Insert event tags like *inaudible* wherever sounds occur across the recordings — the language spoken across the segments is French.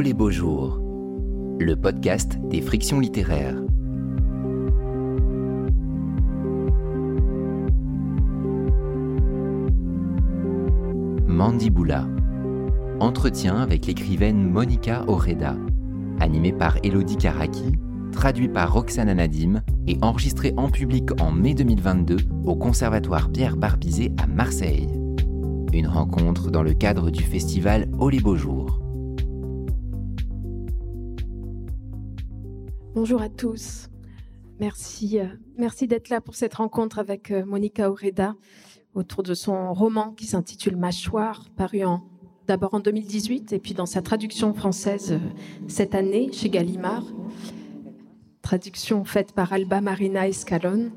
Les beaux jours, le podcast des frictions littéraires. Mandibula. Entretien avec l'écrivaine Monica Oreda, animé par Elodie Karaki, traduit par Roxana Nadim et enregistré en public en mai 2022 au Conservatoire Pierre Barbizet à Marseille. Une rencontre dans le cadre du festival les beaux jours. Bonjour à tous. Merci, euh, merci d'être là pour cette rencontre avec euh, Monica Oreda autour de son roman qui s'intitule Mâchoire, paru d'abord en 2018 et puis dans sa traduction française euh, cette année chez Gallimard. Traduction faite par Alba Marina Escalon.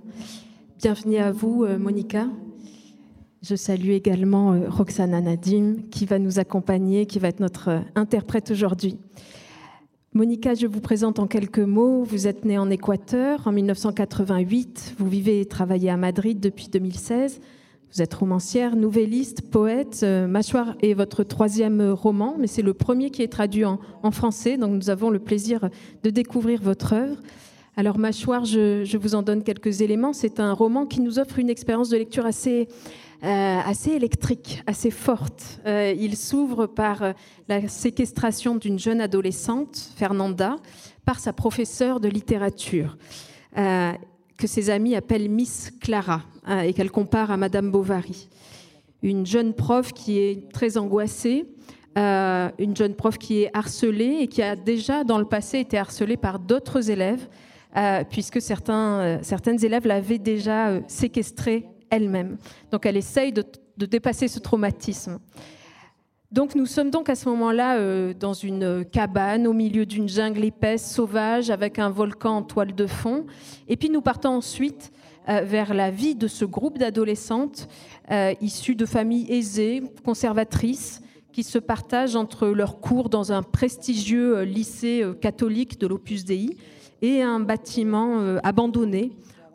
Bienvenue à vous, Monica. Je salue également Roxana Nadim qui va nous accompagner, qui va être notre interprète aujourd'hui. Monica, je vous présente en quelques mots. Vous êtes née en Équateur en 1988. Vous vivez et travaillez à Madrid depuis 2016. Vous êtes romancière, nouvelliste, poète. Euh, Mâchoire est votre troisième roman, mais c'est le premier qui est traduit en, français. Donc nous avons le plaisir de découvrir votre œuvre. Alors Mâchoire, je vous en donne quelques éléments. C'est un roman qui nous offre une expérience de lecture assez euh, électrique, assez forte. Euh, il s'ouvre par euh, la séquestration d'une jeune adolescente, Fernanda, par sa professeure de littérature, que ses amis appellent Miss Clara et qu'elle compare à Madame Bovary. Une jeune prof qui est très angoissée, une jeune prof qui est harcelée et qui a déjà dans le passé été harcelée par d'autres élèves, puisque certains, certaines élèves l'avaient déjà séquestrée elle-même. Donc elle essaye de, dépasser ce traumatisme. Donc nous sommes donc à ce moment-là euh, dans une cabane au milieu d'une jungle épaisse, sauvage, avec un volcan en toile de fond. Et puis nous partons ensuite euh, vers la vie de ce groupe d'adolescentes euh, issues de familles aisées, conservatrices, qui se partagent entre leurs cours dans un prestigieux lycée catholique de l'Opus Dei et un bâtiment abandonné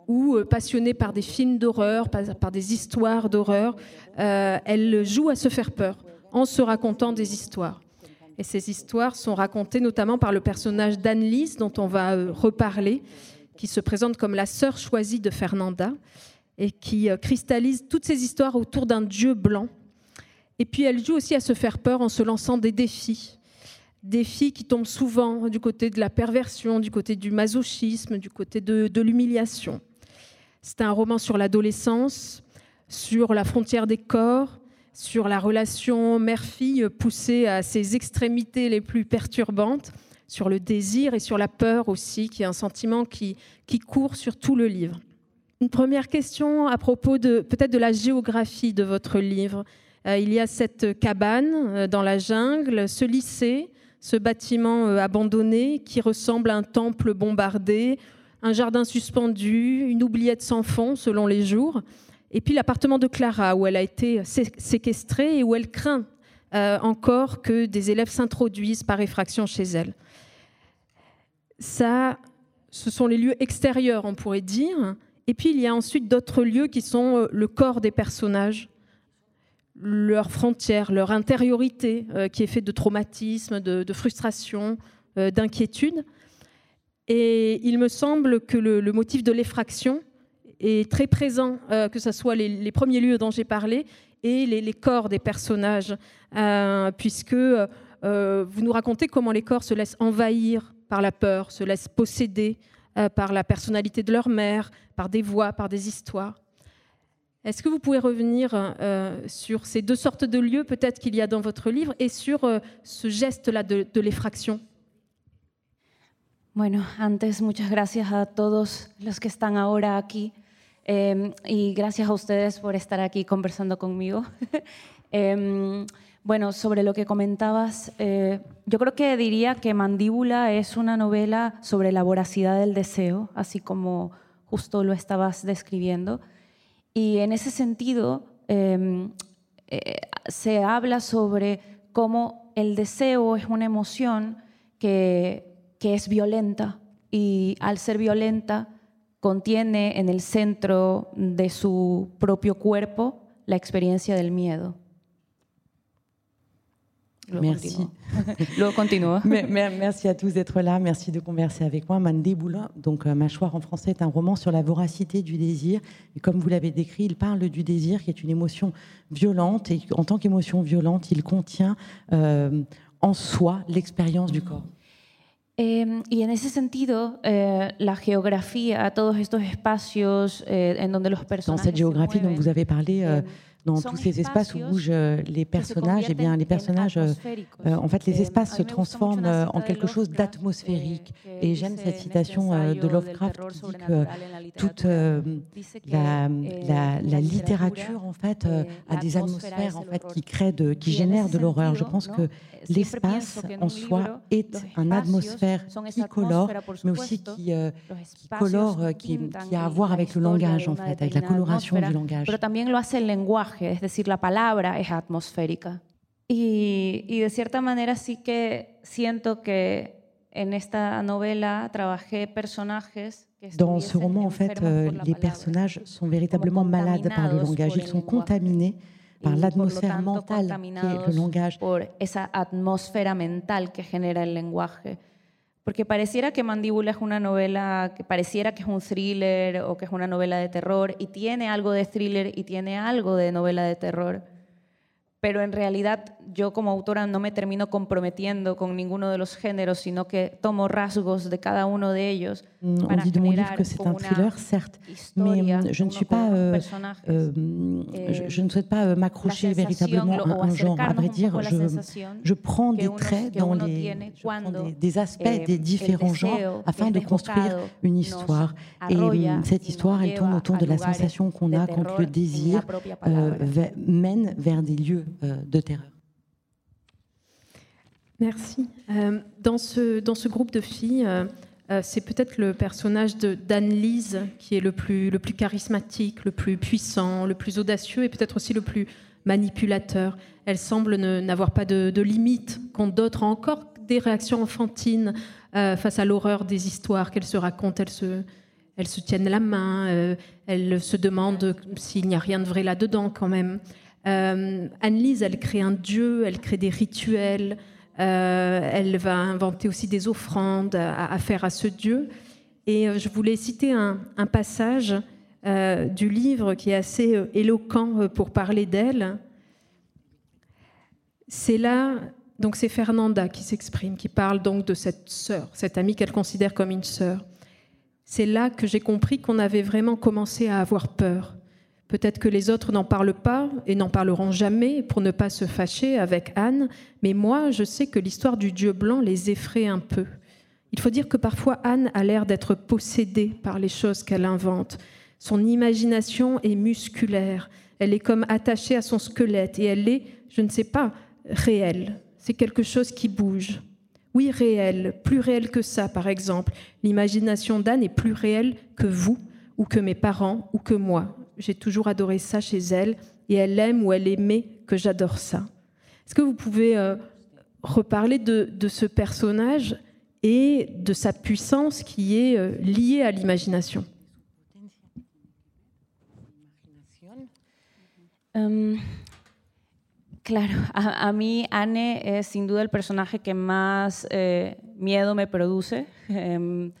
ou euh, passionnée par des films d'horreur, par, des histoires d'horreur, euh, elle joue à se faire peur en se racontant des histoires. Et ces histoires sont racontées notamment par le personnage d'Anne-Lise, dont on va euh, reparler, qui se présente comme la sœur choisie de Fernanda et qui cristallise toutes ces histoires autour d'un dieu blanc. Et puis elle joue aussi à se faire peur en se lançant des défis. Défis qui tombent souvent du côté de la perversion, du côté du masochisme, du côté de l'humiliation. C'est un roman sur l'adolescence, sur la frontière des corps, sur la relation mère-fille poussée à ses extrémités les plus perturbantes, sur le désir et sur la peur aussi, qui est un sentiment qui, qui court sur tout le livre. Une première question à propos de peut-être de la géographie de votre livre. Euh, il y a cette cabane euh, dans la jungle, ce lycée, ce bâtiment euh, abandonné qui ressemble à un temple bombardé, un jardin suspendu, une oubliette sans fond selon les jours, et puis l'appartement de Clara où elle a été séquestrée et où elle craint euh, encore que des élèves s'introduisent par effraction chez elle. Ça, ce sont les lieux extérieurs, on pourrait dire. Et puis il y a ensuite d'autres lieux qui sont euh, le corps des personnages, leurs frontières, leur intériorité euh, qui est faite de traumatisme, de frustration, d'inquiétude. Et il me semble que le, motif de l'effraction est très présent, euh, que ce soit les, premiers lieux dont j'ai parlé et les, corps des personnages, euh, puisque euh, vous nous racontez comment les corps se laissent envahir par la peur, se laissent posséder par la personnalité de leur mère, par des voix, par des histoires. Est-ce que vous pouvez revenir sur ces deux sortes de lieux, peut-être qu'il y a dans votre livre, et sur ce geste-là de l'effraction Bueno, antes muchas gracias a todos los que están ahora aquí em, y gracias a ustedes por estar aquí conversando conmigo. *laughs* Em, bueno, sobre lo que comentabas, eh, yo creo que diría que Mandíbula es una novela sobre la voracidad del deseo, así como justo lo estabas describiendo. Y en ese sentido, em, eh, se habla sobre cómo el deseo es una emoción que que es violenta y al ser violenta contiene en el centro de su propio cuerpo la experiencia del miedo. Merci. Mer- *laughs* mer- Merci à tous d'être là. Merci de converser avec moi. Mandibula, donc euh, Mâchoire en français, est un roman sur la voracité du désir. Et comme vous l'avez décrit, il parle du désir qui est une émotion violente. Et en tant qu'émotion violente, il contient euh, en soi l'expérience du corps. Eh, y en ese sentido, eh, la geografía, todos estos espacios eh, en donde los Dans cette se géographie dont vous avez parlé, euh, eh, dans tous ces espaces où bougent euh, les personnages, eh bien, les personnages, euh, euh, en fait, les Eh, espaces se transforment euh, en quelque chose d'atmosphérique. que Et j'aime cette citation euh, de Lovecraft qui dit que toute euh, la, eh, la- la la littérature en fait euh, eh, a des atmosphères es en fait qui créent de, qui génèrent de l'horreur. Je pense que l'espace en soi est un atmosphère qui colore, mais aussi qui, euh, colore, euh, qui, a à voir avec le langage en fait, avec la coloration du langage. Lenguaje, es decir, la palabra es atmosférica. Y, y de cierta manera sí que siento que en esta novela trabajé personajes Dans ce roman, en fait, euh, les personnages sont véritablement malades par le langage. Ils el sont contaminés par l'atmosphère mentale qui est le contaminados langage. por esa atmósfera mental que genera el lenguaje. Porque pareciera que Mandíbula es una novela, que pareciera que es un thriller o que es una novela de terror y tiene algo de thriller y tiene algo de novela de terror. Pero en realidad yo como autora no me termino comprometiendo con ninguno de los géneros, sino que tomo rasgos de cada uno de ellos Mm, On para dit de mon livre que c'est un thriller, certes, mais mm, je ne suis pas euh. Euh, je, je ne souhaite pas euh, m'accrocher véritablement à un genre. À vrai un dire, je, je prends des traits dans les des, des aspects eh, des différents genres afin de construire une histoire. Et mm, cette histoire, elle tourne autour de la sensation qu'on a quand le désir euh, mène vers des lieux euh, de terreur. Merci. Euh, dans, ce, dans ce groupe de filles, euh, euh, c'est peut-être le personnage d'Anne-Lise qui est le plus, le plus charismatique, le plus puissant, le plus audacieux et peut-être aussi le plus manipulateur. Elle semble n'avoir pas de, de limite, quand d'autres encore des réactions enfantines euh, face à l'horreur des histoires qu'elles se racontent. Elles se, se tiennent la main, euh, elles se demandent s'il n'y a rien de vrai là-dedans quand même. Euh, Anne-Lise, elle crée un dieu, elle crée des rituels, euh, elle va inventer aussi des offrandes à, faire à ce dieu. Et euh, je voulais citer un, passage euh, du livre qui est assez éloquent pour parler d'elle. C'est là, donc c'est Fernanda qui s'exprime, qui parle donc de cette sœur, cette amie qu'elle considère comme une sœur. C'est là que j'ai compris qu'on avait vraiment commencé à avoir peur. Peut-être que les autres n'en parlent pas et n'en parleront jamais pour ne pas se fâcher avec Anne, mais moi, je sais que l'histoire du Dieu blanc les effraie un peu. Il faut dire que parfois Anne a l'air d'être possédée par les choses qu'elle invente. Son imagination est musculaire, elle est comme attachée à son squelette et elle est, je ne sais pas, réelle. C'est quelque chose qui bouge. Oui, réel, plus réel que ça, par exemple. L'imagination d'Anne est plus réelle que vous, ou que mes parents, ou que moi. J'ai toujours adoré ça chez elle, et elle aime ou elle aimait que j'adore ça. Est-ce que vous pouvez euh, reparler de, de ce personnage et de sa puissance qui est euh, liée à l'imagination? Em, claro, a, a mí Anne es sin duda el personaje que más eh, miedo me produce. em,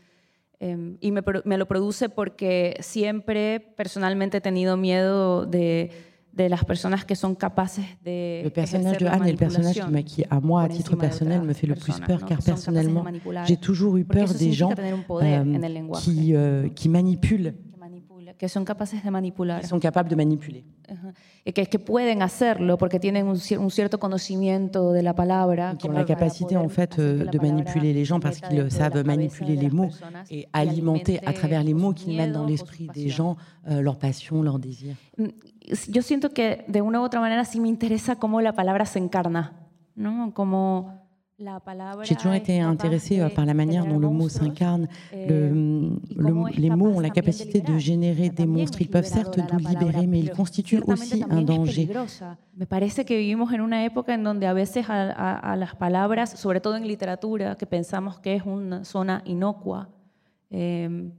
em, y me, me lo produce porque siempre personalmente he tenido miedo de, de las personas que son capaces de... Le personnage de Anne est le personnage qui, à moi, à titre personnel, me fait le plus peur, car personnellement, j'ai toujours eu peur des gens euh, qui, euh, qui manipulent, que que son capaces de manipular. qui sont capables de manipuler. Ajá. Y que, que pueden hacerlo porque tienen un, un cierto conocimiento de la palabra. qui ont la capacité en fait que euh, de manipuler les gens parce qu'ils la savent manipuler les mots et alimenter à travers les mots qu'ils mettent dans l'esprit des gens euh, leur passion, leur désir. Mm, Yo siento que de una u otra manera sí me interesa cómo la palabra se encarna, ¿no? Como J'ai toujours été intéressée par la manière dont le mot s'incarne. eh, Le- le- les mots ont la capacité de générer des monstres. es Ils peuvent certes nous libérer, mais ils constituent aussi un danger. Me parece que vivimos en una época en donde a veces a, a- a las palabras, sobre todo en literatura, que pensamos que es una zona inocua, eh,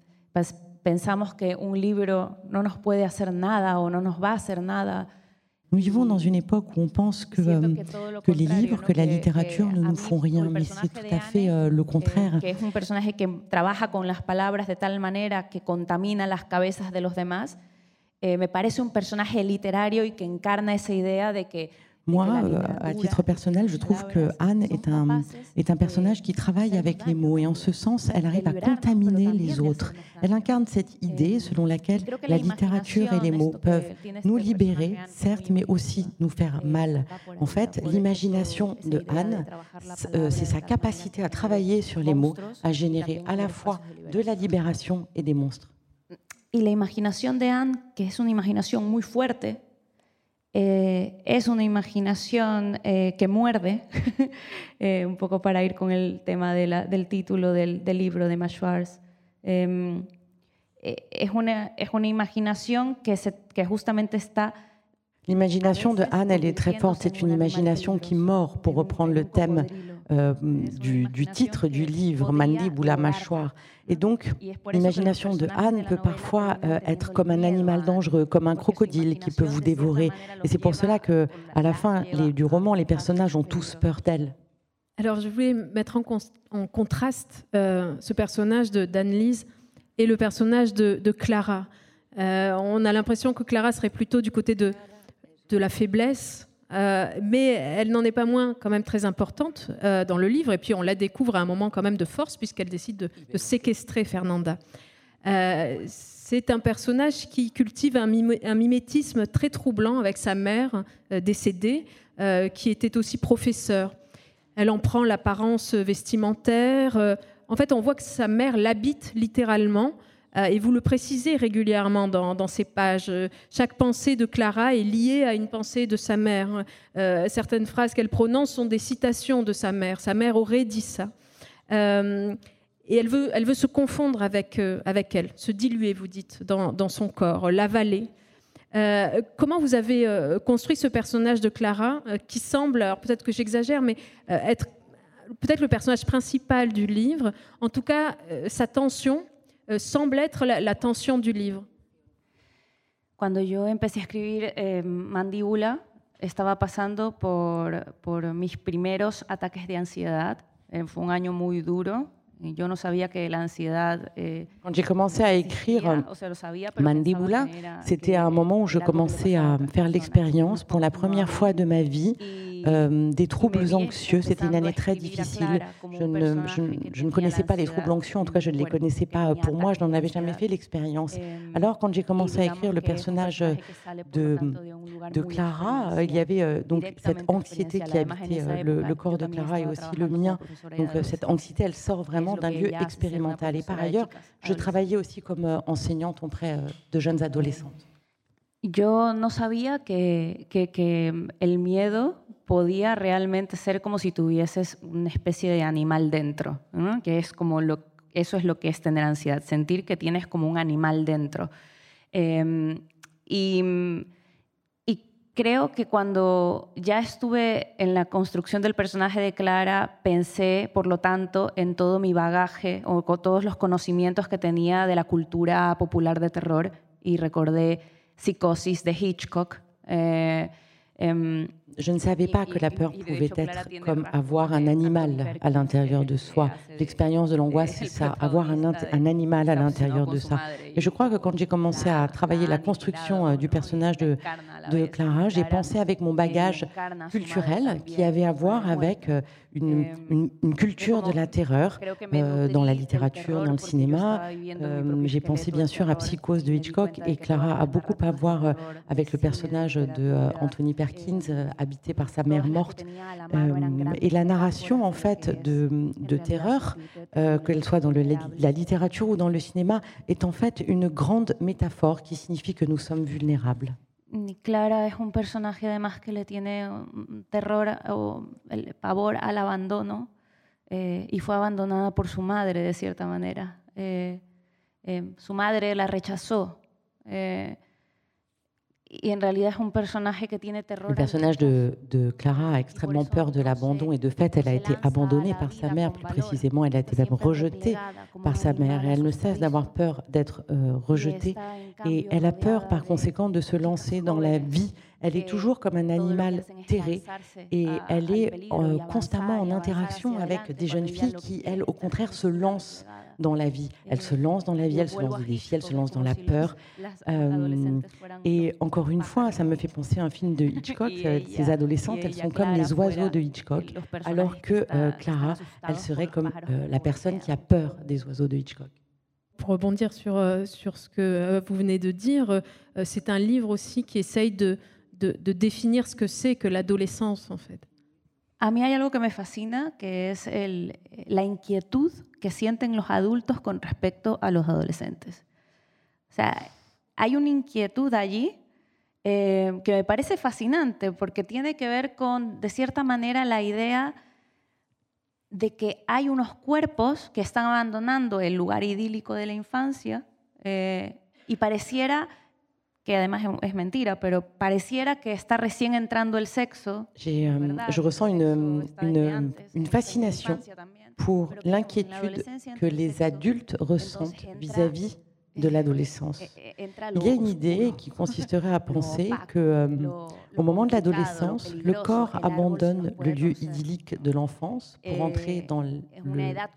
pensamos que un libro no nos puede hacer nada o no nos va a hacer nada. Nous vivons dans une époque où on pense que, euh, que les livres, que la littérature que ne nous mí, font rien, mais c'est tout à fait euh, le eh, contraire. que es un personaje que trabaja con las palabras de tal manera que contamina las cabezas de los demás. Eh, me parece un personaje literario y que encarna esa idea de que Moi, euh, à titre personnel, je trouve que palabras Anne est un, est un personnage qui travaille avec les mots et en ce sens, elle arrive à contaminer les autres. Elle incarne cette idée selon laquelle que la littérature et les mots que peuvent tiene nous libérer, certes, mais aussi nous faire mal. En fait, l'imagination de Anne, euh, c'est sa capacité à que travailler sur les mots, à générer à la fois de la libération et des monstres. Y la imaginación de Anne, que es una imaginación muy fuerte, eh, es una imaginación eh, que muerde, *laughs* eh, un poco para ir con el tema de la- del título del, del libro de Machwars. Eh, eh, es, una, es una imaginación que, se, que justamente está L'imagination de Anne, elle est très forte. C'est une imagination qui mord, pour reprendre le thème euh, du, du titre du livre, Mandibula mâchoire. Et donc, l'imagination de Anne peut parfois euh, être comme un animal dangereux, comme un crocodile qui peut vous dévorer. Et c'est pour cela que, à la fin les- du roman, les personnages ont tous peur d'elle. Alors, je voulais mettre en, contraste euh, ce personnage de d'Anne-Lise et le personnage de, de Clara. Euh, on a l'impression que Clara serait plutôt du côté de, de la faiblesse, euh, mais elle n'en est pas moins quand même très importante euh, dans le livre. Et puis, on la découvre à un moment quand même de force, puisqu'elle décide de, de séquestrer Fernanda. Euh, c'est un personnage qui cultive un, mimé- un mimétisme très troublant avec sa mère décédée, qui était aussi professeure. Elle en prend l'apparence vestimentaire. en fait, on voit que sa mère l'habite littéralement. Euh, et vous le précisez régulièrement dans, ces pages. Euh, Chaque pensée de Clara est liée à une pensée de sa mère. Euh, certaines phrases qu'elle prononce sont des citations de sa mère. Sa mère aurait dit ça. Et elle veut, elle veut se confondre avec, avec elle, se diluer, vous dites, dans, dans son corps, l'avaler. Comment vous avez construit ce personnage de Clara qui semble, alors peut-être que j'exagère, mais être peut-être le personnage principal du livre En tout cas, sa tension euh, semble être la, la tension du livre. Cuando yo empecé a escribir eh, Mandíbula, estaba pasando por, por mis primeros ataques de ansiedad. Eh, fue un año muy duro. Yo no sabía que la ansiedad. eh, Quand j'ai commencé à écrire Mandibula, c'était un moment où je commençais à faire l'expérience pour la première fois de ma vie euh, des troubles anxieux. C'était une année très difficile. Je ne, je, je connaissais pas les troubles anxieux, en tout cas je ne les connaissais pas pour moi, je n'en avais jamais fait l'expérience. Em, Alors quand j'ai commencé à écrire le personnage de, Clara, il y avait euh, donc cette anxiété qui habitait euh, le, corps de Clara et aussi le mien. Donc euh, cette anxiété, elle sort vraiment d'un lieu expérimental. Et par ailleurs, je adolescentes. travaillais aussi comme euh, enseignante auprès euh, de jeunes adolescentes. Yo no sabía que, que- que el miedo podía realmente ser como si tuvieses una especie de animal dentro, ¿no? que es como lo, eso es lo que es tener ansiedad, sentir que tienes como un animal dentro. Eh, y, y creo que cuando ya estuve en la construcción del personaje de Clara, pensé, por lo tanto, en todo mi bagaje o con todos los conocimientos que tenía de la cultura popular de terror y recordé Psicosis de Hitchcock. eh, em, Je ne savais pas que la peur pouvait être comme avoir *laughs* un animal à l'intérieur de soi. L'expérience de l'angoisse, c'est ça, avoir un, animal à l'intérieur de ça. Et je crois que quand j'ai commencé à travailler la construction euh, du personnage de, de Clara, j'ai pensé avec mon bagage culturel qui avait à voir avec euh, une, une- une culture de la terreur euh, dans la littérature, dans le cinéma. Euh, j'ai pensé bien sûr à Psychose de Hitchcock et Clara a beaucoup à voir euh, avec le personnage de euh, Anthony Perkins, euh, habité par sa mère morte. Euh, et la narration en fait de, de terreur, euh, qu'elle soit dans le- la littérature ou dans le cinéma, est en fait une grande métaphore qui signifie que nous sommes vulnérables. Clara es un personaje además que le tiene un terror o el pavor al abandono eh, y fue abandonada por su madre de cierta manera. Eh, eh, su madre la rechazó. Le personnage de, de Clara a extrêmement peur de l'abandon et de fait, elle a été abandonnée par sa mère, plus précisément, elle a été même rejetée par sa mère. Et elle ne cesse d'avoir peur d'être euh, rejetée et elle a peur par conséquent de se lancer dans la vie. Elle est toujours comme un animal terré et elle est euh, constamment en interaction avec des jeunes filles qui, elles, au contraire, se lancent dans la vie. Elles se lancent dans la vie, elles se lancent dans les défis, elles se lancent dans la peur. Euh, et encore une fois, ça me fait penser à un film de Hitchcock. Euh, ces adolescentes, elles sont comme les oiseaux de Hitchcock, alors que Clara, elle serait comme la personne qui a peur des oiseaux de Hitchcock pour rebondir sur, sur ce que vous venez de dire, c'est un livre aussi qui essaye de, de, de définir ce que c'est que l'adolescence, en fait. A mí hay algo que me fascina, que es el, la inquietud que sienten los adultos con respecto a los adolescentes. O sea, hay una inquietud allí eh, que me parece fascinante porque tiene que ver con, de cierta manera, la idea de que hay unos cuerpos que están abandonando el lugar idílico de la infancia eh, y pareciera que además es mentira, pero pareciera que está recién entrando el sexo. Euh, je ressens une, une, une fascination pour l'inquiétude que les adultes ressentent vis-à-vis de l'adolescence. Il y a une idée qui consisterait à penser que euh, au moment de l'adolescence, le corps abandonne le lieu idyllique de l'enfance pour entrer dans le,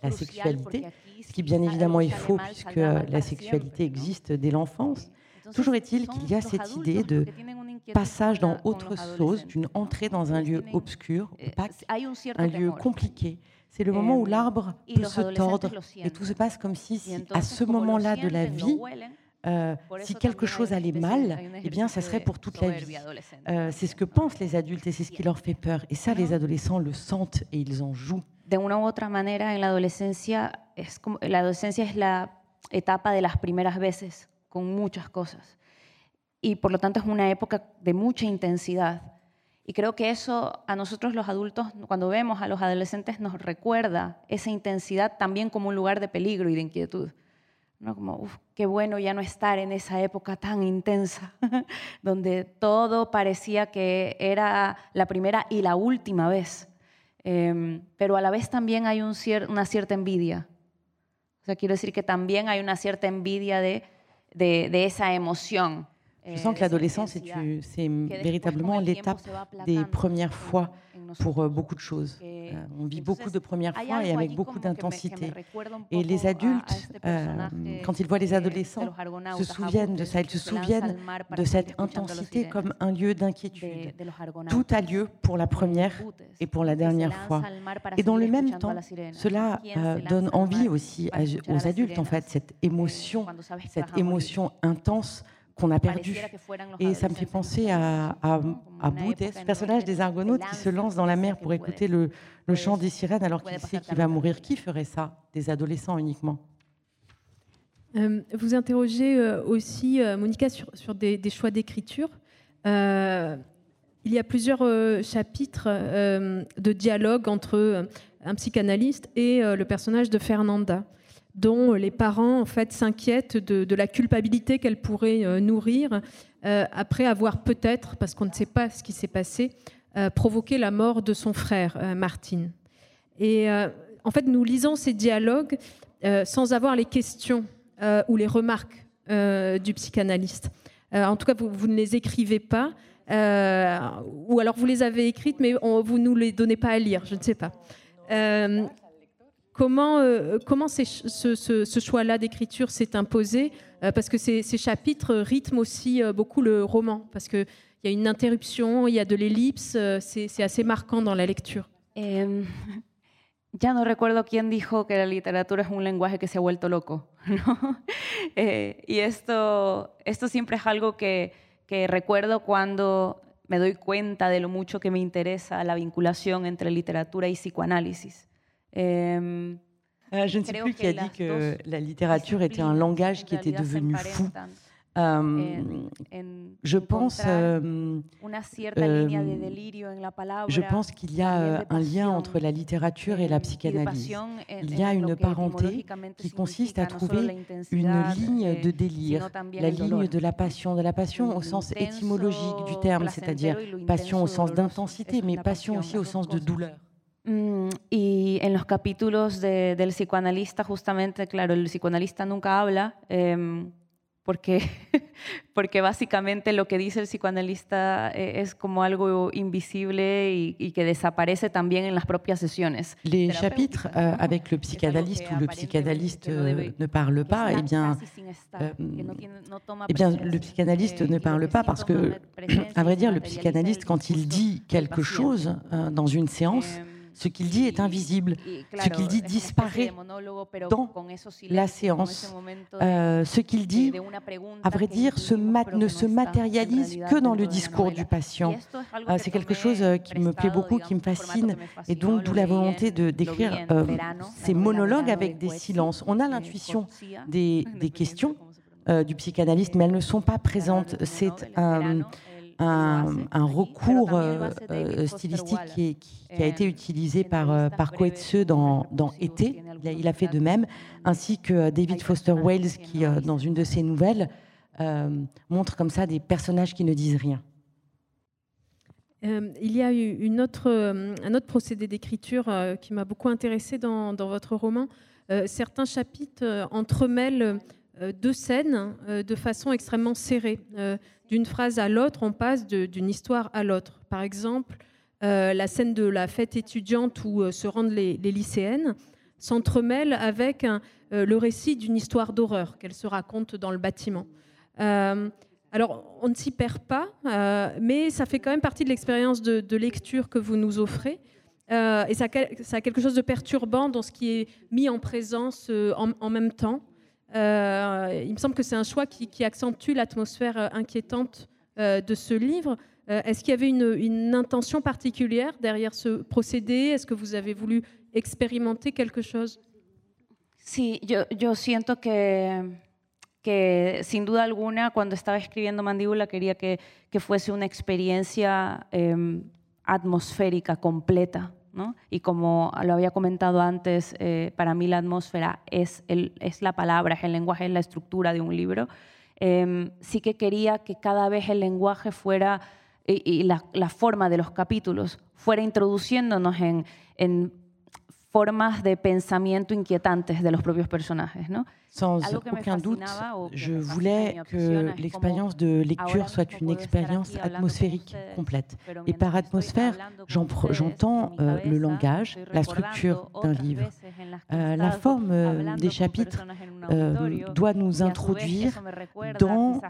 la sexualité, ce qui bien évidemment est faux puisque la sexualité existe dès l'enfance. Toujours est-il qu'il y a cette idée de passage dans autre chose, d'une entrée dans un lieu obscur, opaque, un lieu compliqué. C'est le moment où l'arbre peut se tordre et tout se passe comme si, à ce moment-là de la vie, euh, si quelque chose allait mal, eh bien, ça serait pour toute la vie. Euh, c'est ce que pensent les adultes et c'est ce qui leur fait peur. Et ça, les adolescents le sentent et ils en jouent. De una u otra manera, en la adolescencia, es como, la adolescencia es la etapa de las primeras veces con muchas cosas. Y por lo tanto es una época de mucha intensidad. Y creo que eso a nosotros los adultos, cuando vemos a los adolescentes, nos recuerda esa intensidad también como un lugar de peligro y de inquietud. ¿no? Como, uf, qué bueno ya no estar en esa época tan intensa, *laughs* donde todo parecía que era la primera y la última vez. Eh, pero a la vez también hay un cier una cierta envidia. O sea, quiero decir que también hay una cierta envidia de de, de esa emoción. Je sens que l'adolescence, c'est véritablement l'étape des premières fois pour euh, beaucoup de choses. Euh, on vit beaucoup de premières fois et avec beaucoup d'intensité. Et les adultes, euh, quand ils voient les adolescents, se souviennent de ça. Ils se souviennent de cette intensité comme un lieu d'inquiétude. Tout a lieu pour la première et pour la dernière fois. Et dans le même temps, cela donne envie aussi aux adultes, en fait, cette émotion, cette émotion intense qu'on a perdu. Et ça me fait penser à, à, à ce personnage des Argonautes qui se lance dans la mer pour écouter le, le chant des sirènes alors qu'il sait qu'il va mourir. Qui ferait ça? Des adolescents uniquement euh, Vous interrogez euh, aussi, euh, Monica, sur, sur des, des choix d'écriture. il y a plusieurs chapitres de dialogue entre un psychanalyste et le personnage de Fernanda dont les parents en fait s'inquiètent de, la culpabilité qu'elle pourrait euh, nourrir euh, après avoir peut-être, parce qu'on ne sait pas ce qui s'est passé, euh, provoqué la mort de son frère Martin. Et en fait, nous lisons ces dialogues sans avoir les questions ou les remarques du psychanalyste. en tout cas, vous, ne les écrivez pas, ou alors vous les avez écrites, mais vous ne nous les donnez pas à lire, je ne sais pas. Comment, euh, ce, choix-là d'écriture s'est imposé euh, Parce que ces, chapitres rythment aussi euh, beaucoup le roman, parce qu'il y a une interruption, il y a de l'ellipse, c'est assez marquant dans la lecture. Ya no recuerdo quién dijo que la literatura es un lenguaje que se ha vuelto loco, *laughs* ¿no? eh, y esto, esto siempre es algo que, que recuerdo cuando me doy cuenta de lo mucho que me interesa la vinculación entre literatura y psicoanálisis. Euh, je ne sais plus qui a dit que la littérature était un langage qui était devenu fou. Euh, je pense, euh, je pense qu'il y a un lien entre la littérature et la psychanalyse. Il y a une parenté qui consiste à trouver une ligne de délire, la ligne de la passion, de la passion au sens étymologique du terme, c'est-à-dire passion au sens d'intensité, mais passion aussi au sens de douleur. Mm, y en los capítulos de, del psicoanalista, justamente, claro, el psicoanalista nunca habla. Eh, porque, *laughs* porque básicamente lo que dice el psicoanalista eh, es como algo invisible y, y que desaparece también en las propias sesiones. Les chapitres euh, avec le psychanalyste où le psychanalyste euh, ne parle pas, eh bien, euh, eh bien, le psychanalyste ne parle pas parce que, *coughs* à vrai dire, le psychanalyste, quand il dit quelque chose dans une séance, ce qu'il dit est invisible. Ce qu'il dit disparaît dans la séance. Euh, ce qu'il dit, à vrai dire, ne se matérialise que dans le discours du patient. Euh, c'est quelque chose euh, qui me plaît beaucoup, qui me fascine, et donc d'où la volonté de d'écrire ces monologues avec des silences. On a l'intuition des, *laughs* des, questions du psychanalyste, mais elles ne sont pas présentes. C'est un un, recours euh, euh, stylistique qui, a été utilisé par, euh, par Coetzee dans, dans Été. Il a, fait de même, ainsi que David Foster Wales qui, dans une de ses nouvelles, montre comme ça des personnages qui ne disent rien. il y a eu une autre, un autre procédé d'écriture qui m'a beaucoup intéressé dans, dans votre roman. certains chapitres entremêlent deux scènes de façon extrêmement serrée d'une phrase à l'autre, on passe d'une histoire à l'autre. Par exemple, euh, la scène de la fête étudiante où euh, se rendent les, lycéennes s'entremêle avec euh, le récit d'une histoire d'horreur qu'elle se raconte dans le bâtiment. alors, on ne s'y perd pas, mais ça fait quand même partie de l'expérience de, lecture que vous nous offrez. et ça, a quelque chose de perturbant dans ce qui est mis en présence en même temps. Euh, il me semble que c'est un choix qui, accentue l'atmosphère euh, inquiétante euh, de ce livre. Est-ce qu'il y avait une, intention particulière derrière ce procédé? Est-ce que vous avez voulu expérimenter quelque chose? Sí, yo, yo siento que, que sin duda alguna cuando estaba escribiendo Mandíbula quería que, que fuese una experiencia atmosférica completa. Y como lo había comentado antes, eh, para mí la atmósfera es, el, es la palabra, es el lenguaje, es la estructura de un libro. Em, sí que quería que cada vez el lenguaje fuera y, la, la, forma de los capítulos fuera introduciéndonos en, en formas de pensamiento inquietantes de los propios personajes, ¿no? Sans aucun doute, je voulais que l'expérience de lecture soit une expérience atmosphérique complète. Et par atmosphère, j'entends euh, le langage, la structure d'un livre. Euh, la forme euh, des chapitres doit nous introduire dans,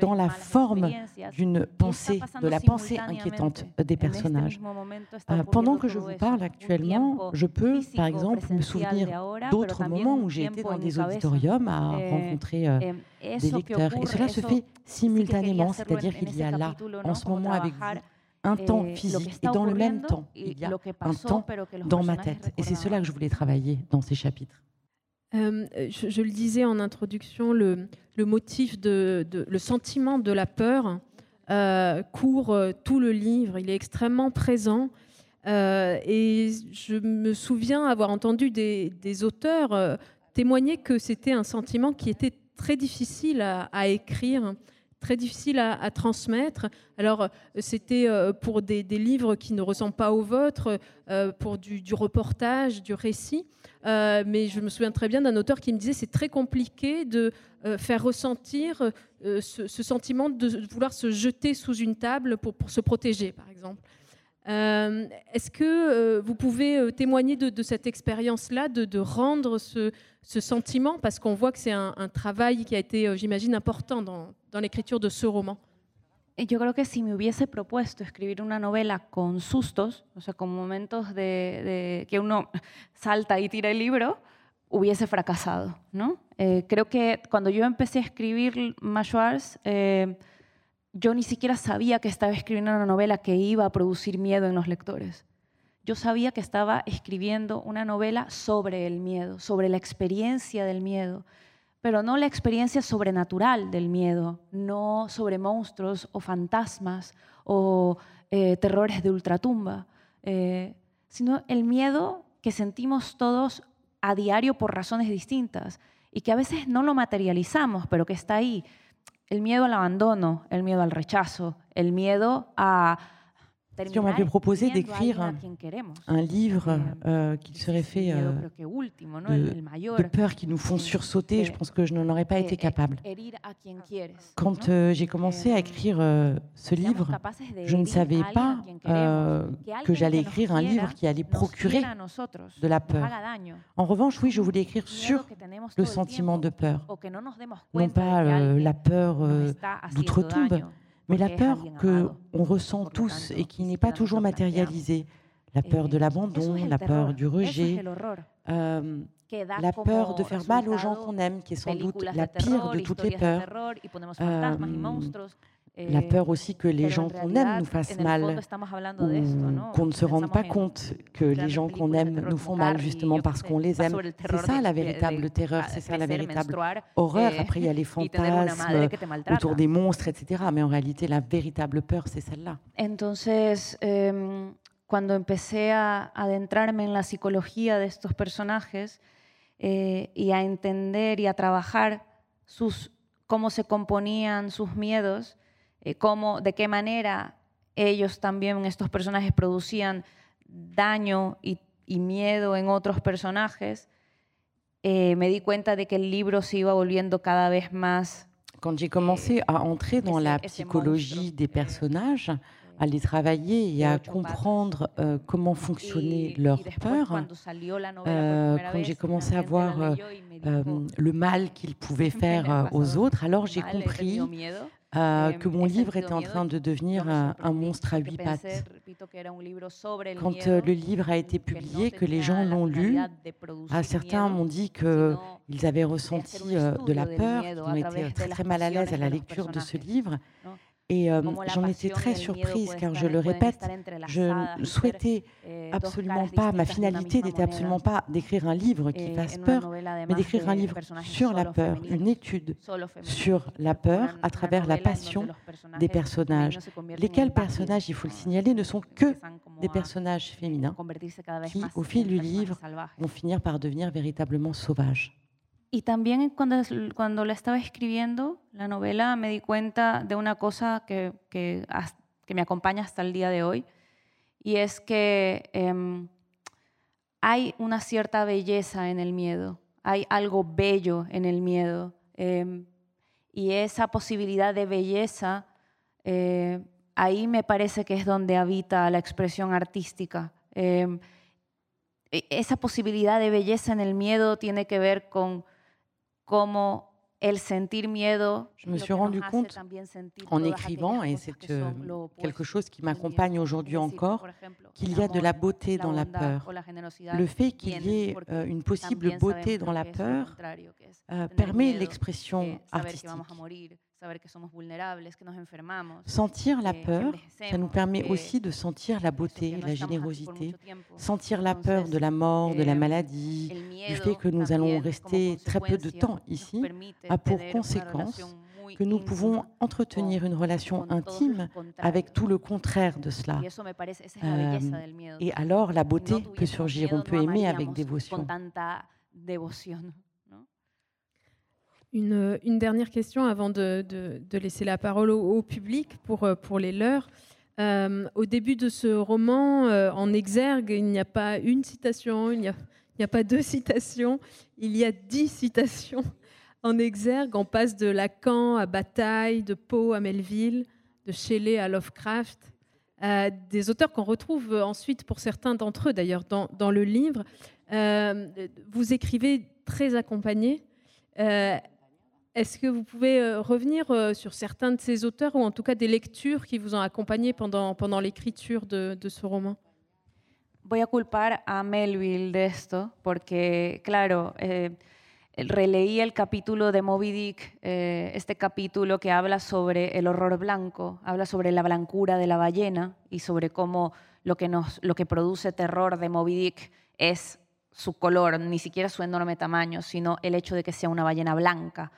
dans la forme d'une pensée, de la pensée inquiétante des personnages. pendant que je vous parle actuellement, je peux, par exemple, me souvenir d'autres moments où j'ai été dans des auditoriums à rencontrer euh, des lecteurs. Et cela se fait simultanément, c'est-à-dire qu'il y a là, en ce moment avec vous, un temps physique et dans le même temps, il y a un temps dans ma tête. Et c'est cela que je voulais travailler dans ces chapitres. Euh, je, le disais en introduction, le, le motif de, le sentiment de la peur euh, court tout le livre. Il est extrêmement présent. et je me souviens avoir entendu des, des auteurs témoigner que c'était un sentiment qui était très difficile à, écrire, très difficile à, transmettre. Alors, c'était euh, pour des, livres qui ne ressemblent pas aux vôtres, euh, pour du, reportage, du récit. Euh, mais je me souviens très bien d'un auteur qui me disait c'est très compliqué de faire ressentir ce, sentiment de vouloir se jeter sous une table pour se protéger, par exemple. Est-ce que vous pouvez témoigner de, cette expérience-là, de, de, rendre ce, ce sentiment? Parce qu'on voit que c'est un, un, travail qui a été, euh, j'imagine, important dans, dans l'écriture de ce roman. Yo creo que si me hubiese propuesto escribir una novela con sustos, o sea, con momentos de, de que uno *laughs* salta y tira el libro, hubiese fracasado, ¿no? Eh, creo que cuando yo empecé a escribir Machoirs, eh, yo ni siquiera sabía que estaba escribiendo una novela que iba a producir miedo en los lectores yo sabía que estaba escribiendo una novela sobre el miedo, sobre la experiencia del miedo, pero no la experiencia sobrenatural del miedo, no sobre monstruos o fantasmas o eh, terrores de ultratumba, eh, sino el miedo que sentimos todos a diario por razones distintas y que a veces no lo materializamos, pero que está ahí. El miedo al abandono, el miedo al rechazo, el miedo a Si on m'avait proposé d'écrire un, un livre euh, qui serait fait euh, de, de peurs qui nous font sursauter, je pense que je n'en aurais pas été capable. Quand euh, j'ai commencé à écrire ce livre, je ne savais pas que j'allais écrire un livre qui allait procurer de la peur. En revanche, oui, je voulais écrire sur le sentiment de peur, non pas la peur d'outre-tombe, mais la peur qu'on ressent tous et qui n'est pas toujours matérialisée, la peur de l'abandon, la peur du rejet, euh, la peur de faire mal aux gens qu'on aime, qui est sans doute la pire de toutes les peurs. Euh, la Eh, peur aussi que les gens qu'on aime nous fassent mal, ou qu'on ne se rende pas compte que les gens qu'on aime nous font mal justement parce qu'on les aime. C'est ça la véritable terreur, c'est ça la véritable horreur. Après, il y a les *laughs* fantasmes autour des monstres, etc. Mais en réalité, la véritable peur, c'est celle-là. Entonces, eh, cuando empecé a adentrarme en la psicología de estos personajes eh, y a entender y a trabajar sus, cómo se componían sus miedos, eh, cómo, de qué manera ellos también, estos personajes, producían daño y, y miedo en otros personajes, eh, me di cuenta de que el libro se iba volviendo cada vez más Quand j'ai commencé à entrer dans la psychologie des personnages, à les travailler et à comprendre euh, comment fonctionnait leur peur, euh, quand j'ai commencé à voir euh, euh, le mal qu'ils pouvaient *laughs* faire aux autres, alors j'ai compris euh, que mon livre était en train de devenir un, un monstre à huit pattes. Quand euh, le livre a été publié, que les gens l'ont lu, certains m'ont dit qu'ils avaient ressenti euh, de la peur, qu'ils ont été euh, très très mal à l'aise à la lecture de ce livre. Et euh, j'en étais très surprise car je le répète, je ne souhaitais absolument pas, ma finalité n'était absolument pas d'écrire un livre qui fasse peur, mais d'écrire un livre sur la peur, une étude sur la peur à travers la passion des personnages. Lesquels personnages, il faut le signaler, ne sont que des personnages féminins qui, au fil du livre, vont finir par devenir véritablement sauvages. Y también cuando, cuando la estaba escribiendo, la novela, me di cuenta de una cosa que, que, que me acompaña hasta el día de hoy, y es que em, hay una cierta belleza en el miedo, hay algo bello en el miedo, em, y esa posibilidad de belleza, eh, ahí me parece que es donde habita la expresión artística. Em, e- esa posibilidad de belleza en el miedo tiene que ver con cómo el sentir miedo Je me suis rendu compte en écrivant, et c'est euh, quelque chose qui m'accompagne aujourd'hui encore, qu'il y a de la beauté dans la peur. Le fait qu'il y ait euh, une possible beauté dans la peur euh, permet l'expression artistique. Vamos a morir, saber que somos vulnerables, que nos enfermamos. Sentir la peur, ça nous permet aussi de sentir la beauté, la générosité, sentir la peur de la mort, de la eh, maladie, du fait que nous allons rester très peu de temps ici, a pour conséquence que nous pouvons entretenir une relation intime avec tout le contraire de cela. Euh. Et alors la beauté peut surgir, on peut aimer avec dévotion. Con tanta devoción. ¿no? Une, dernière question avant de, laisser la parole au, public pour, euh, pour les leurs. Euh, au début de ce roman, euh, en exergue, il n'y a pas une citation, il n'y a, pas deux citations, il y a dix citations *laughs* en exergue. On passe de Lacan à Bataille, de Poe à Melville, de Shelley à Lovecraft, des auteurs qu'on retrouve ensuite pour certains d'entre eux d'ailleurs dans, le livre. Vous écrivez très accompagné. Est-ce que vous pouvez euh, revenir euh, sur certains de ces auteurs ou en tout cas des lectures qui vous ont accompagné pendant, pendant l'écriture de, de ce roman Voy a culpar a Melville de esto, porque, claro, eh, releí el capítulo de Moby Dick, eh, este capítulo que habla sobre el horror blanco, habla sobre la blancura de la ballena y sobre cómo lo que, nos, lo que produce terror de Moby Dick es su color, ni siquiera su enorme tamaño, sino el hecho de que sea una ballena blanca.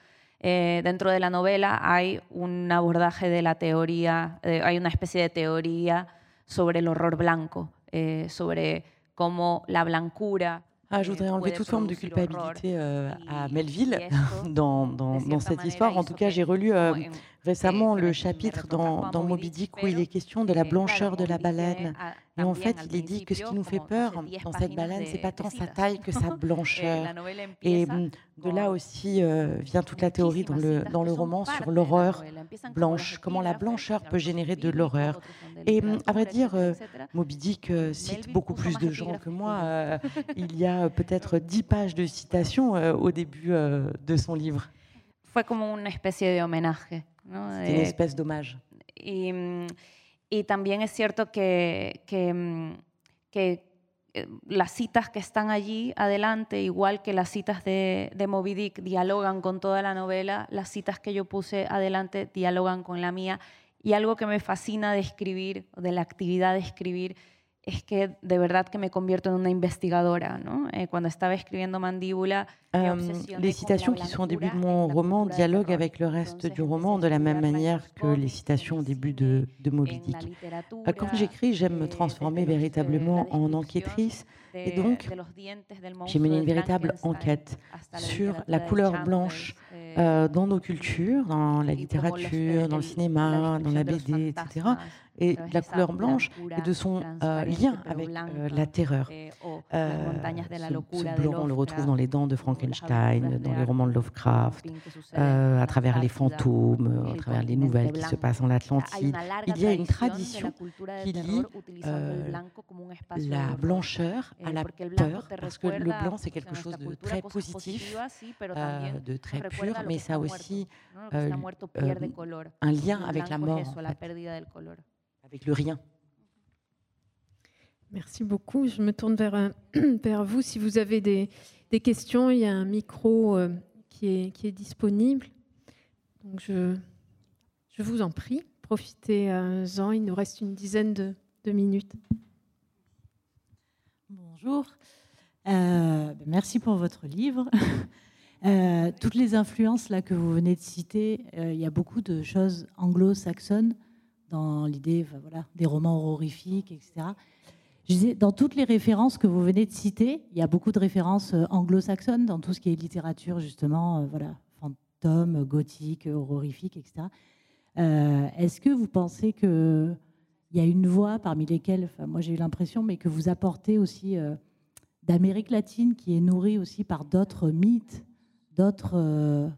Eh, dentro de la novela hay un abordaje de la teoría, eh, hay una especie de teoría sobre el horror blanco, eh, sobre cómo la blancura Ah, je voudrais enlever toute forme de culpabilité euh, à Melville dans, dans, dans, cette histoire. En tout cas, j'ai relu euh, récemment le chapitre dans, dans Moby Dick où il est question de la blancheur de la baleine et en fait, il est dit que ce qui nous fait peur dans cette baleine, c'est pas tant sa taille que sa *laughs* blancheur. Et hum, de là aussi euh, vient toute la théorie dans le, dans le roman sur l'horreur blanche, comment la blancheur peut générer de l'horreur. Et hum, à vrai dire, euh, Moby Dick euh, cite beaucoup plus de gens que moi. *laughs* il y a peut-être dix pages de citations au début de son livre. Fue como una especie de homenaje. C'est une espèce d'hommage. Et, hum, Y también es cierto que, que, que, eh, las citas que están allí adelante, igual que las citas de, de Moby Dick, dialogan con toda la novela, las citas que yo puse adelante dialogan con la mía. Y algo que me fascina de escribir, de la actividad de escribir, es que de verdad que me convierto en una investigadora. ¿no? Eh, cuando estaba escribiendo Mandíbula, euh, les citations qui sont au début de mon roman dialoguent avec le reste du roman de la même manière que les citations au début de, de Moby Dick. Quand j'écris, j'aime me transformer véritablement en enquêtrice et donc j'ai mené une véritable enquête sur la couleur blanche eh, euh, dans nos cultures, dans la littérature, dans le cinéma, dans la BD, etc et de la couleur blanche et de son euh, lien avec euh, la terreur. Euh, ce, blanc, on le retrouve dans les dents de Frankenstein, dans les romans de Lovecraft, à travers les fantômes, à travers les nouvelles qui se passent en Atlantide. Il y a une tradition qui lie la blancheur à la peur, parce que le blanc, c'est quelque chose de très positif, de très pur, mais ça a aussi un lien avec la mort avec le rien. Merci beaucoup. Je me tourne vers, euh, *clears throat* vers vous. Si vous avez des, des, questions, il y a un micro euh, qui, est, qui est disponible. Donc je, je vous en prie, profitez-en. Il nous reste une dizaine de, de minutes. Bonjour. Euh, ben, merci pour votre livre. *laughs* Euh, toutes les influences là que vous venez de citer, euh, il y a beaucoup de choses anglo-saxonnes dans l'idée voilà, des romans horrifiques, etc. Dans toutes les références que vous venez de citer, il y a beaucoup de références euh, anglo-saxonnes dans tout ce qui est littérature, justement, euh, voilà, fantôme, gothique, horrifique, etc. Euh, est-ce que vous pensez qu'il y a une voix parmi lesquelles, moi j'ai eu l'impression, mais que vous apportez aussi d'Amérique latine qui est nourrie aussi par d'autres mythes, d'autres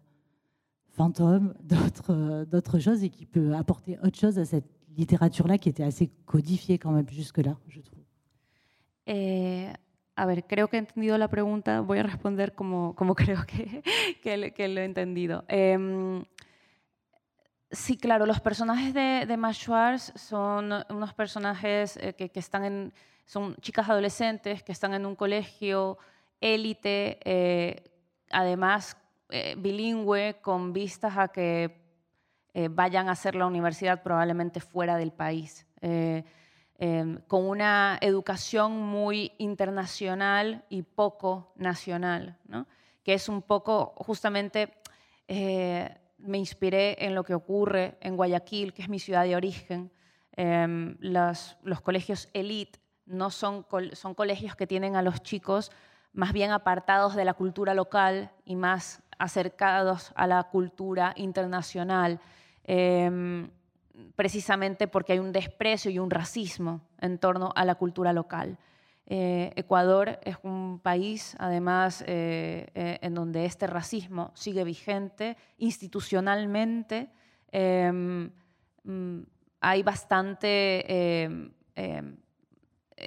fantômes, *laughs* d'autres, d'autres choses et qui peut apporter autre chose à cette littérature-là qui était assez codifiée quand même jusque-là, je trouve. Eh, a ver, creo que he entendido la pregunta. Voy a responder como, como *laughs* creo que, que, que lo he entendido. Eh, sí, claro, los personajes de, de Schwartz son unos personajes eh, que, que, están en, son chicas adolescentes que están en un colegio élite, eh, además eh, bilingüe con vistas a que eh, vayan a hacer la universidad probablemente fuera del país, eh, em, con una educación muy internacional y poco nacional, que es un poco justamente me inspiré en lo que ocurre en Guayaquil, que es mi ciudad de origen. Em, los, los, colegios elite no son, son colegios que tienen a los chicos más bien apartados de la cultura local y más acercados a la cultura internacional, em, precisamente porque hay un desprecio y un racismo en torno a la cultura local. Eh, Ecuador es un país, además, eh, eh, en donde este racismo sigue vigente institucionalmente. Em, mm, hay bastante, em,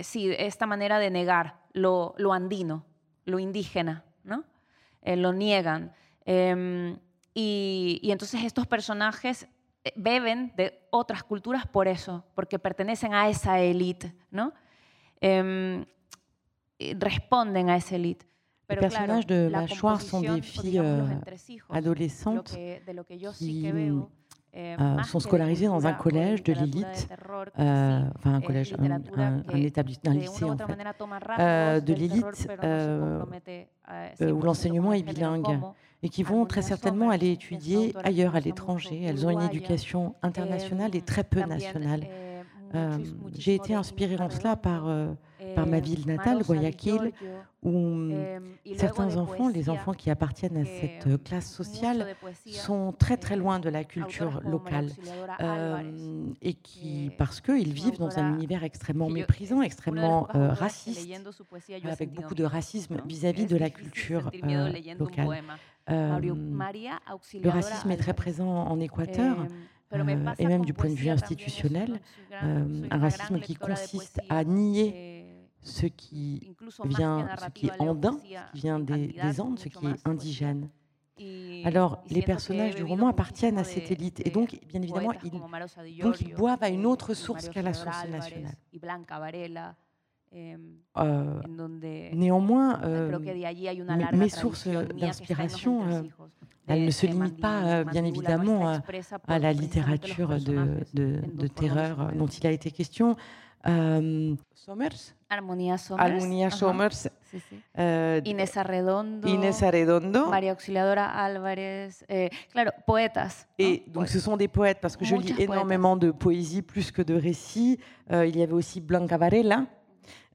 sí, esta manera de negar lo, lo andino, lo indígena, ¿no? Eh, lo niegan. Eh, y, y, entonces estos personajes eh, beben de otras culturas por eso, porque pertenecen a esa élite, ¿no? Eh, responden a esa élite. Pero Les personnages claro, de Mâchoire sont des filles euh, adolescentes de lo que yo sí que veo, euh, sont scolarisées dans un collège de l'élite euh, enfin un collège, un, un, un établissement, un lycée en fait, euh, de l'élite euh, où l'enseignement est bilingue et qui vont très certainement aller étudier ailleurs à l'étranger. Elles ont une éducation internationale et très peu nationale. J'ai été inspirée en cela par, par ma ville natale, Guayaquil, où certains enfants, les enfants qui appartiennent à cette euh, classe sociale, sont très très loin de la culture locale euh, et qui, parce qu'ils vivent dans un univers extrêmement méprisant, extrêmement euh, raciste, avec beaucoup de racisme vis-à-vis de la culture euh, locale. Euh, le racisme est très présent en Équateur. Euh, et même du point de vue institutionnel, euh, un racisme qui consiste à nier ce qui vient, ce qui est andin, ce qui vient des, des Andes, ce qui est indigène. Alors, les personnages du roman appartiennent à cette élite et donc, bien évidemment, ils, donc ils boivent à une autre source qu'à la source nationale. Euh, néanmoins, euh, mes, sources d'inspiration, euh, elles ne se limitent pas, bien évidemment, à, à la littérature de, de, de terreur dont il a été question. Euh, Somers? Armonía Somers. Armonía. Somers, Sí, sí. euh, Inés Arredondo. Inés Arredondo. María Auxiliadora Álvarez. eh, claro, poetas. ¿no? Et donc ce sont des poètes, parce que je lis Muchas poetas. énormément de poésie plus que de récits. Euh, il y avait aussi Blanca Varela.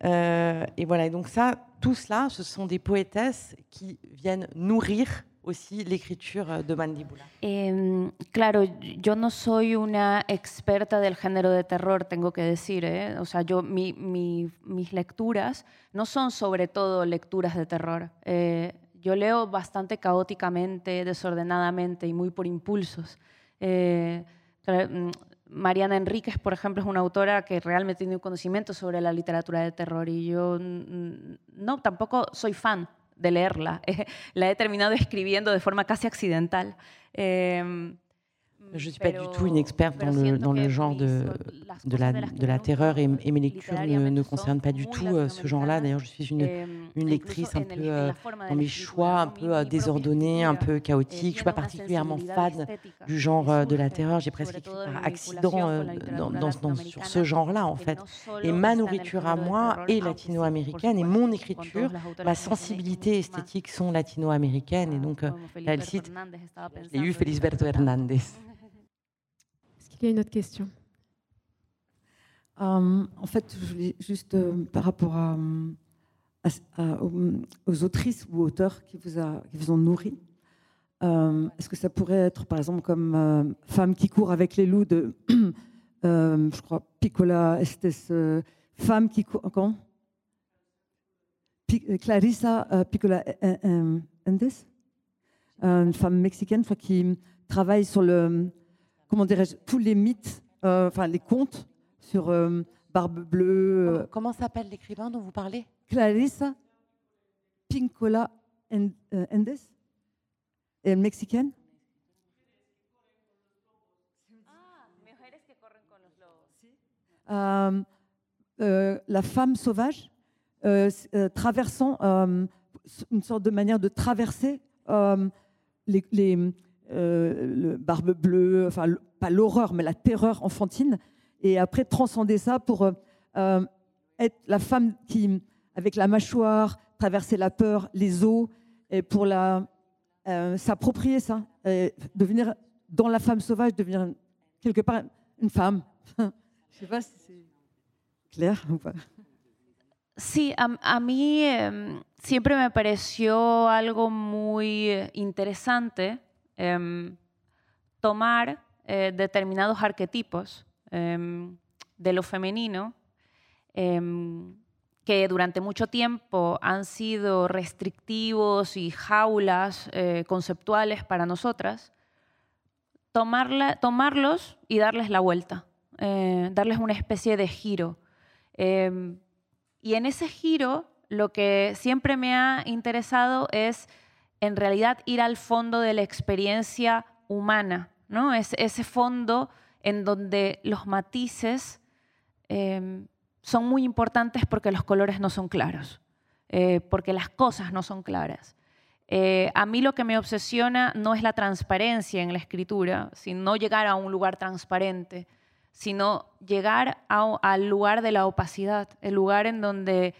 Euh, et voilà, et donc ça, tout cela, ce sont des poétesses qui viennent nourrir aussi l'écriture de Mandíbula. Em, claro, yo no soy una experta del género de terror, tengo que decir. ¿eh? O sea, yo, mi- mi- mis lecturas no son sobre todo lecturas de terror. Eh, yo leo bastante caóticamente, desordenadamente y muy por impulsos. Eh, mm, Mariana Enríquez, por ejemplo, es una autora que realmente tiene un conocimiento sobre la literatura de terror y yo mm, no, tampoco soy fan de leerla. *laughs* la he terminado escribiendo de forma casi accidental. Eh, Je ne suis pas du tout une experte dans le, dans le que genre de, de, la, de la terreur et, et mes lectures ne, concernent pas du tout euh, ce genre-là. D'ailleurs, je suis une, une lectrice un peu euh, dans mes choix un peu euh, désordonnés, un peu chaotiques. Je ne suis pas particulièrement fan estética du genre euh, de la terreur. J'ai presque écrit par accident euh, dans, dans- dans- sur ce genre-là, en fait. Et ma nourriture à moi est latino-américaine et mon écriture, ma sensibilité esthétique sont latino-américaines. Et donc, euh, là, elle cite, j'ai eu Felisberto. Est-ce qu'il y a une autre question? Euh, en fait, juste euh, par rapport aux, autrices ou auteurs qui vous, ont nourri, euh, est-ce que ça pourrait être, par exemple, comme Femme qui court avec les loups de, *clears throat* je crois, Piccola Estes, Femme qui court, comment? Clarissa Piccola Endes, une femme mexicaine qui travaille sur le, comment dirais-je, tous les mythes, euh, enfin les contes sur euh, Barbe Bleue, euh, Comment s'appelle l'écrivain dont vous parlez? Clarissa Pincola En- Endes, et mexicaine. Euh, euh, la femme sauvage euh, traversant une sorte de manière de traverser les, les, le barbe bleue, enfin pas l'horreur mais la terreur enfantine, et après transcender ça pour euh, euh, être la femme qui, avec la mâchoire, traverser la peur, les os, et pour la euh, s'approprier ça, devenir dans la femme sauvage, devenir quelque part une femme. *laughs* Je sais pas si c'est clair ou pas. Sí, a, a mí em, siempre me pareció algo muy eh, interesante em, tomar eh, determinados arquetipos em, de lo femenino em, que durante mucho tiempo han sido restrictivos y jaulas eh, conceptuales para nosotras, tomarla- tomarlos y darles la vuelta, eh, darles una especie de giro. Y en ese giro, lo que siempre me ha interesado es, en realidad, ir al fondo de la experiencia humana, ¿no? Es ese fondo en donde los matices eh, son muy importantes porque los colores no son claros, eh, porque las cosas no son claras. Eh, a mí lo que me obsesiona no es la transparencia en la escritura, sino llegar a un lugar transparente, sino llegar al lugar de la opacidad, el lugar en donde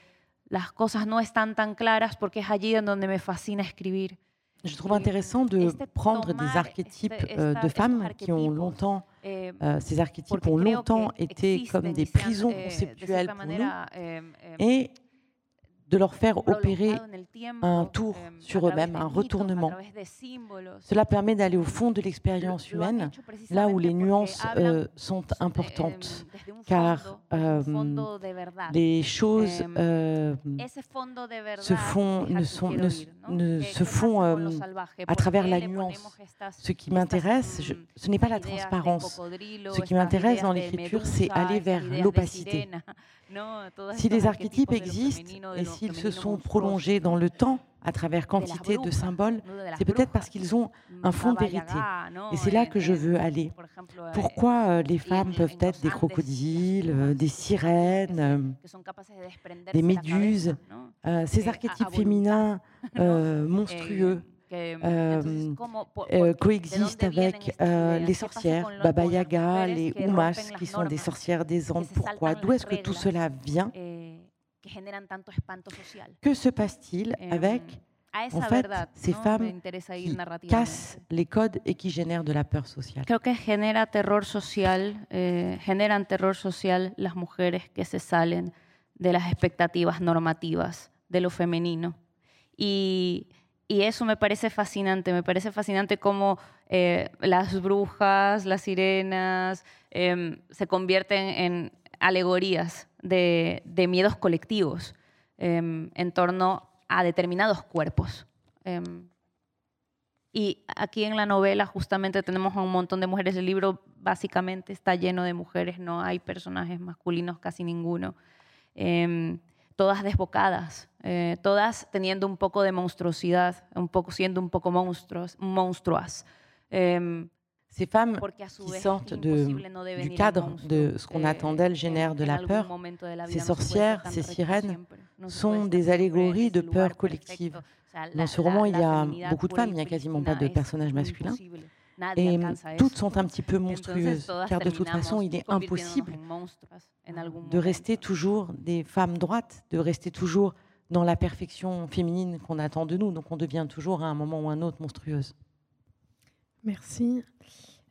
las cosas no están tan claras porque es allí en donde me fascina escribir. Je trouve intéressant de prendre des archétypes euh, de femmes qui ont longtemps, eh, euh, ces archétypes ont longtemps été comme des prisons eh, conceptuelles pour nous, et de leur faire opérer un tour sur eux-mêmes, un retournement. Cela permet d'aller au fond de l'expérience humaine, là où les nuances euh, sont importantes, car euh, les choses euh, se font, ne sont, ne, se font à travers la nuance? Ce qui m'intéresse, ce n'est pas la transparence. Ce qui m'intéresse dans l'écriture, c'est aller vers l'opacité. *laughs* Si les archétypes existent et s'ils se sont prolongés dans le temps à travers quantité de symboles, c'est peut-être parce qu'ils ont un fond de vérité. Et c'est là que je veux aller. Pourquoi euh, les femmes peuvent être des crocodiles, euh, des sirènes, euh, des méduses, ces archétypes féminins *laughs* monstrueux. euh, euh, coexistent avec euh, les sorcières, Baba Yaga, les Umas, qui sont des sorcières des Andes. Pourquoi? D'où est-ce que tout cela vient? Que se passe-t-il avec en fait, ces femmes qui cassent les codes et qui génèrent de la peur sociale. Creo que genera terror social, eh, generan terror social las mujeres que se salen de las expectativas normativas de lo femenino. Y y eso me parece fascinante, me parece fascinante cómo eh, las brujas, las sirenas em, se convierten en alegorías de, miedos colectivos em, en torno a determinados cuerpos. Em, y aquí en la novela justamente tenemos a un montón de mujeres. El libro básicamente está lleno de mujeres, no hay personajes masculinos, casi ninguno todas desbocadas, eh, todas teniendo un poco de monstruosidad, un poco, siendo un poco monstruos, monstruas. Ces femmes qui sortent de, du cadre de ce qu'on attend d'elles génèrent de la peur. Ces sorcières, ces sirènes sont des allégories de peur collective. Dans ce roman, il y a beaucoup de femmes, il n'y a quasiment pas de personnages masculins. Et toutes sont un petit peu monstrueuses, car de toute façon, il est impossible de rester toujours des femmes droites, de rester toujours dans la perfection féminine qu'on attend de nous. Donc on devient toujours à un moment ou un autre monstrueuse. Merci.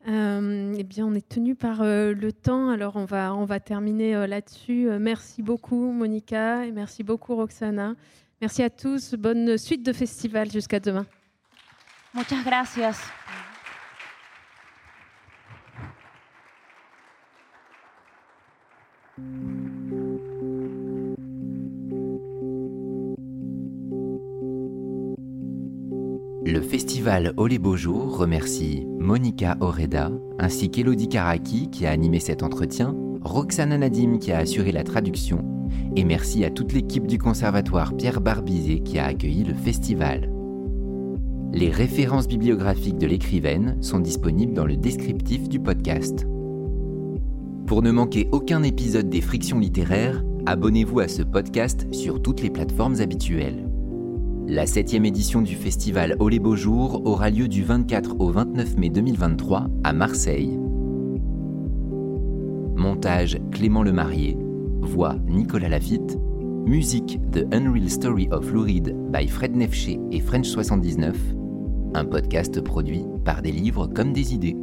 Euh, eh bien, on est tenu par euh, le temps, alors on va, on va terminer euh, là-dessus. merci beaucoup, Monica, et merci beaucoup, Roxana. Merci à tous. Bonne suite de festival jusqu'à demain. Muchas gracias. Le festival Olé Beaux Jours remercie Monica Oreda ainsi qu'Elodie Karaki qui a animé cet entretien, Roxana Nadim qui a assuré la traduction et merci à toute l'équipe du conservatoire Pierre Barbizet qui a accueilli le festival. Les références bibliographiques de l'écrivaine sont disponibles dans le descriptif du podcast. Pour ne manquer aucun épisode des Frictions littéraires, abonnez-vous à ce podcast sur toutes les plateformes habituelles. La septième édition du festival Au les Beaux Jours aura lieu du 24 au 29 mai 2023 à Marseille. Montage Clément Lemarié, voix Nicolas Lafitte, musique The Unreal Story of Louride by Fred Nefché et French79, un podcast produit par des livres comme des idées.